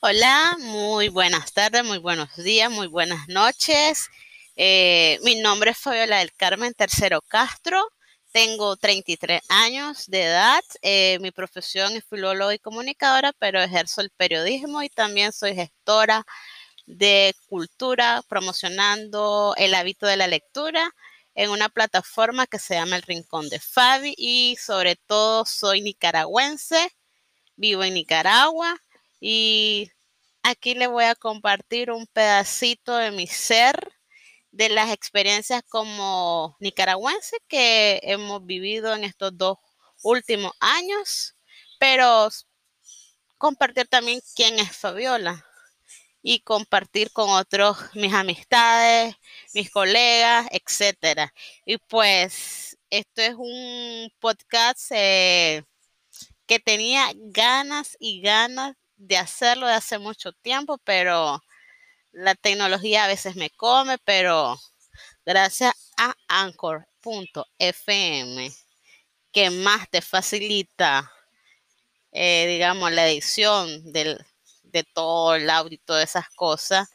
Hola, muy buenas tardes, muy buenos días, muy buenas noches. Eh, mi nombre es Fabiola del Carmen Tercero Castro. Tengo 33 años de edad. Eh, mi profesión es filóloga y comunicadora, pero ejerzo el periodismo y también soy gestora de cultura, promocionando el hábito de la lectura en una plataforma que se llama El Rincón de Fabi y sobre todo soy nicaragüense, vivo en Nicaragua y aquí le voy a compartir un pedacito de mi ser, de las experiencias como nicaragüense que hemos vivido en estos dos últimos años, pero compartir también quién es Fabiola y compartir con otros mis amistades, mis colegas, etcétera. Y pues esto es un podcast eh, que tenía ganas y ganas de hacerlo de hace mucho tiempo, pero la tecnología a veces me come, pero gracias a anchor.fm que más te facilita, eh, digamos, la edición del, de todo el audio y todas esas cosas.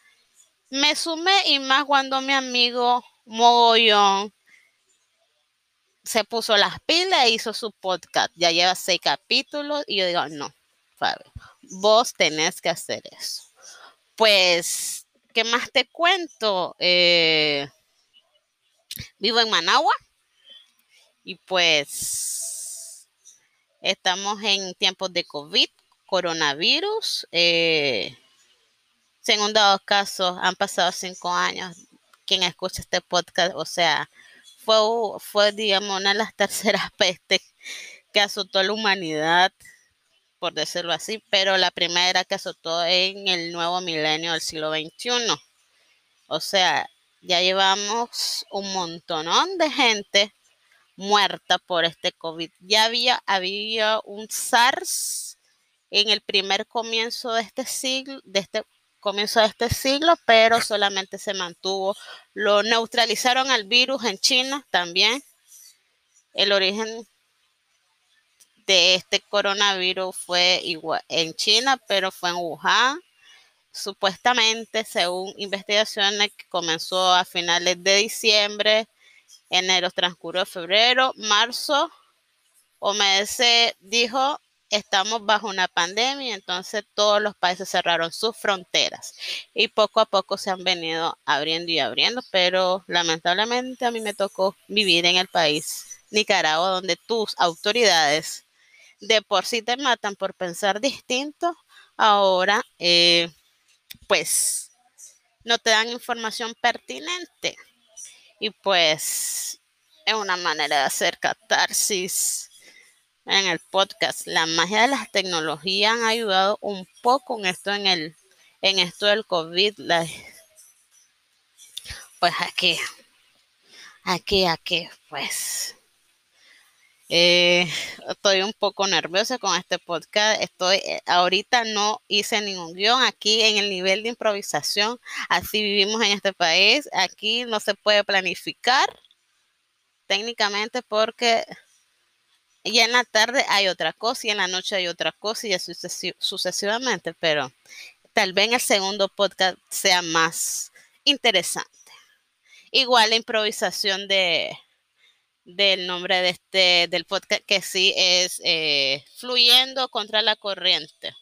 Me sumé y más cuando mi amigo Mogollón se puso las pilas e hizo su podcast. Ya lleva seis capítulos y yo digo, no, Fabio, vos tenés que hacer eso. Pues, ¿qué más te cuento? Eh, vivo en Managua y pues estamos en tiempos de COVID coronavirus. Eh, según dado caso, han pasado cinco años. Quien escucha este podcast, o sea, fue, fue, digamos, una de las terceras pestes que azotó a la humanidad, por decirlo así, pero la primera que azotó en el nuevo milenio del siglo XXI. O sea, ya llevamos un montonón de gente muerta por este COVID. Ya había, había un SARS en el primer comienzo de este siglo, de este comienzo de este siglo, pero solamente se mantuvo. Lo neutralizaron al virus en China también. El origen de este coronavirus fue igual en China, pero fue en Wuhan. Supuestamente, según investigaciones que comenzó a finales de diciembre, enero transcurrió febrero, marzo, OMS dijo estamos bajo una pandemia, entonces todos los países cerraron sus fronteras y poco a poco se han venido abriendo y abriendo, pero lamentablemente a mí me tocó vivir en el país Nicaragua, donde tus autoridades de por sí te matan por pensar distinto, ahora eh, pues no te dan información pertinente y pues es una manera de hacer catarsis en el podcast. La magia de las tecnologías han ayudado un poco en esto en el en esto del COVID. pues aquí, aquí, aquí, pues. Eh, estoy un poco nerviosa con este podcast. Estoy, eh, ahorita no hice ningún guion aquí en el nivel de improvisación. Así vivimos en este país. Aquí no se puede planificar técnicamente porque y en la tarde hay otra cosa y en la noche hay otra cosa y así sucesivamente, pero tal vez el segundo podcast sea más interesante. Igual la improvisación de del nombre de este del podcast que sí es eh, fluyendo contra la corriente,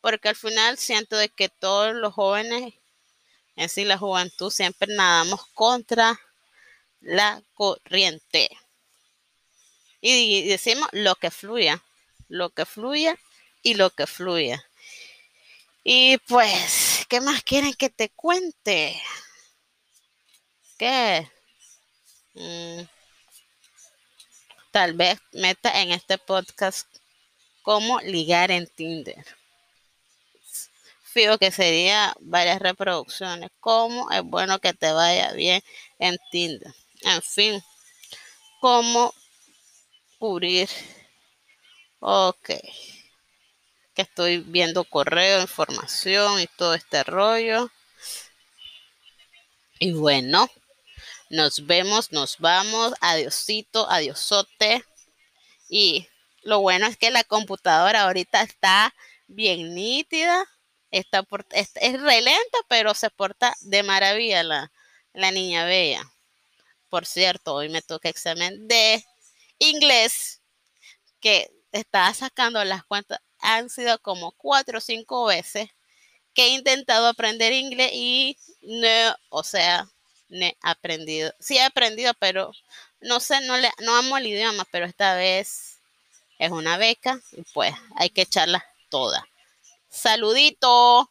porque al final siento de que todos los jóvenes en sí la juventud siempre nadamos contra la corriente y decimos lo que fluya, lo que fluya y lo que fluya. Y pues, ¿qué más quieren que te cuente? ¿Qué? Tal vez meta en este podcast cómo ligar en Tinder. Fijo que sería varias reproducciones. Cómo es bueno que te vaya bien en Tinder. En fin, cómo cubrir. Ok. Que estoy viendo correo, información y todo este rollo. Y bueno, nos vemos, nos vamos. Adiosito, adiosote. Y lo bueno es que la computadora ahorita está bien nítida. Está es, es re lenta, pero se porta de maravilla la, la niña bella. Por cierto, hoy me toca examen de inglés, que estaba sacando las cuentas, han sido como cuatro o cinco veces que he intentado aprender inglés y no, o sea, he aprendido. Sí he aprendido, pero no sé, no, le, no amo el idioma, pero esta vez es una beca y pues hay que echarla toda. Saludito.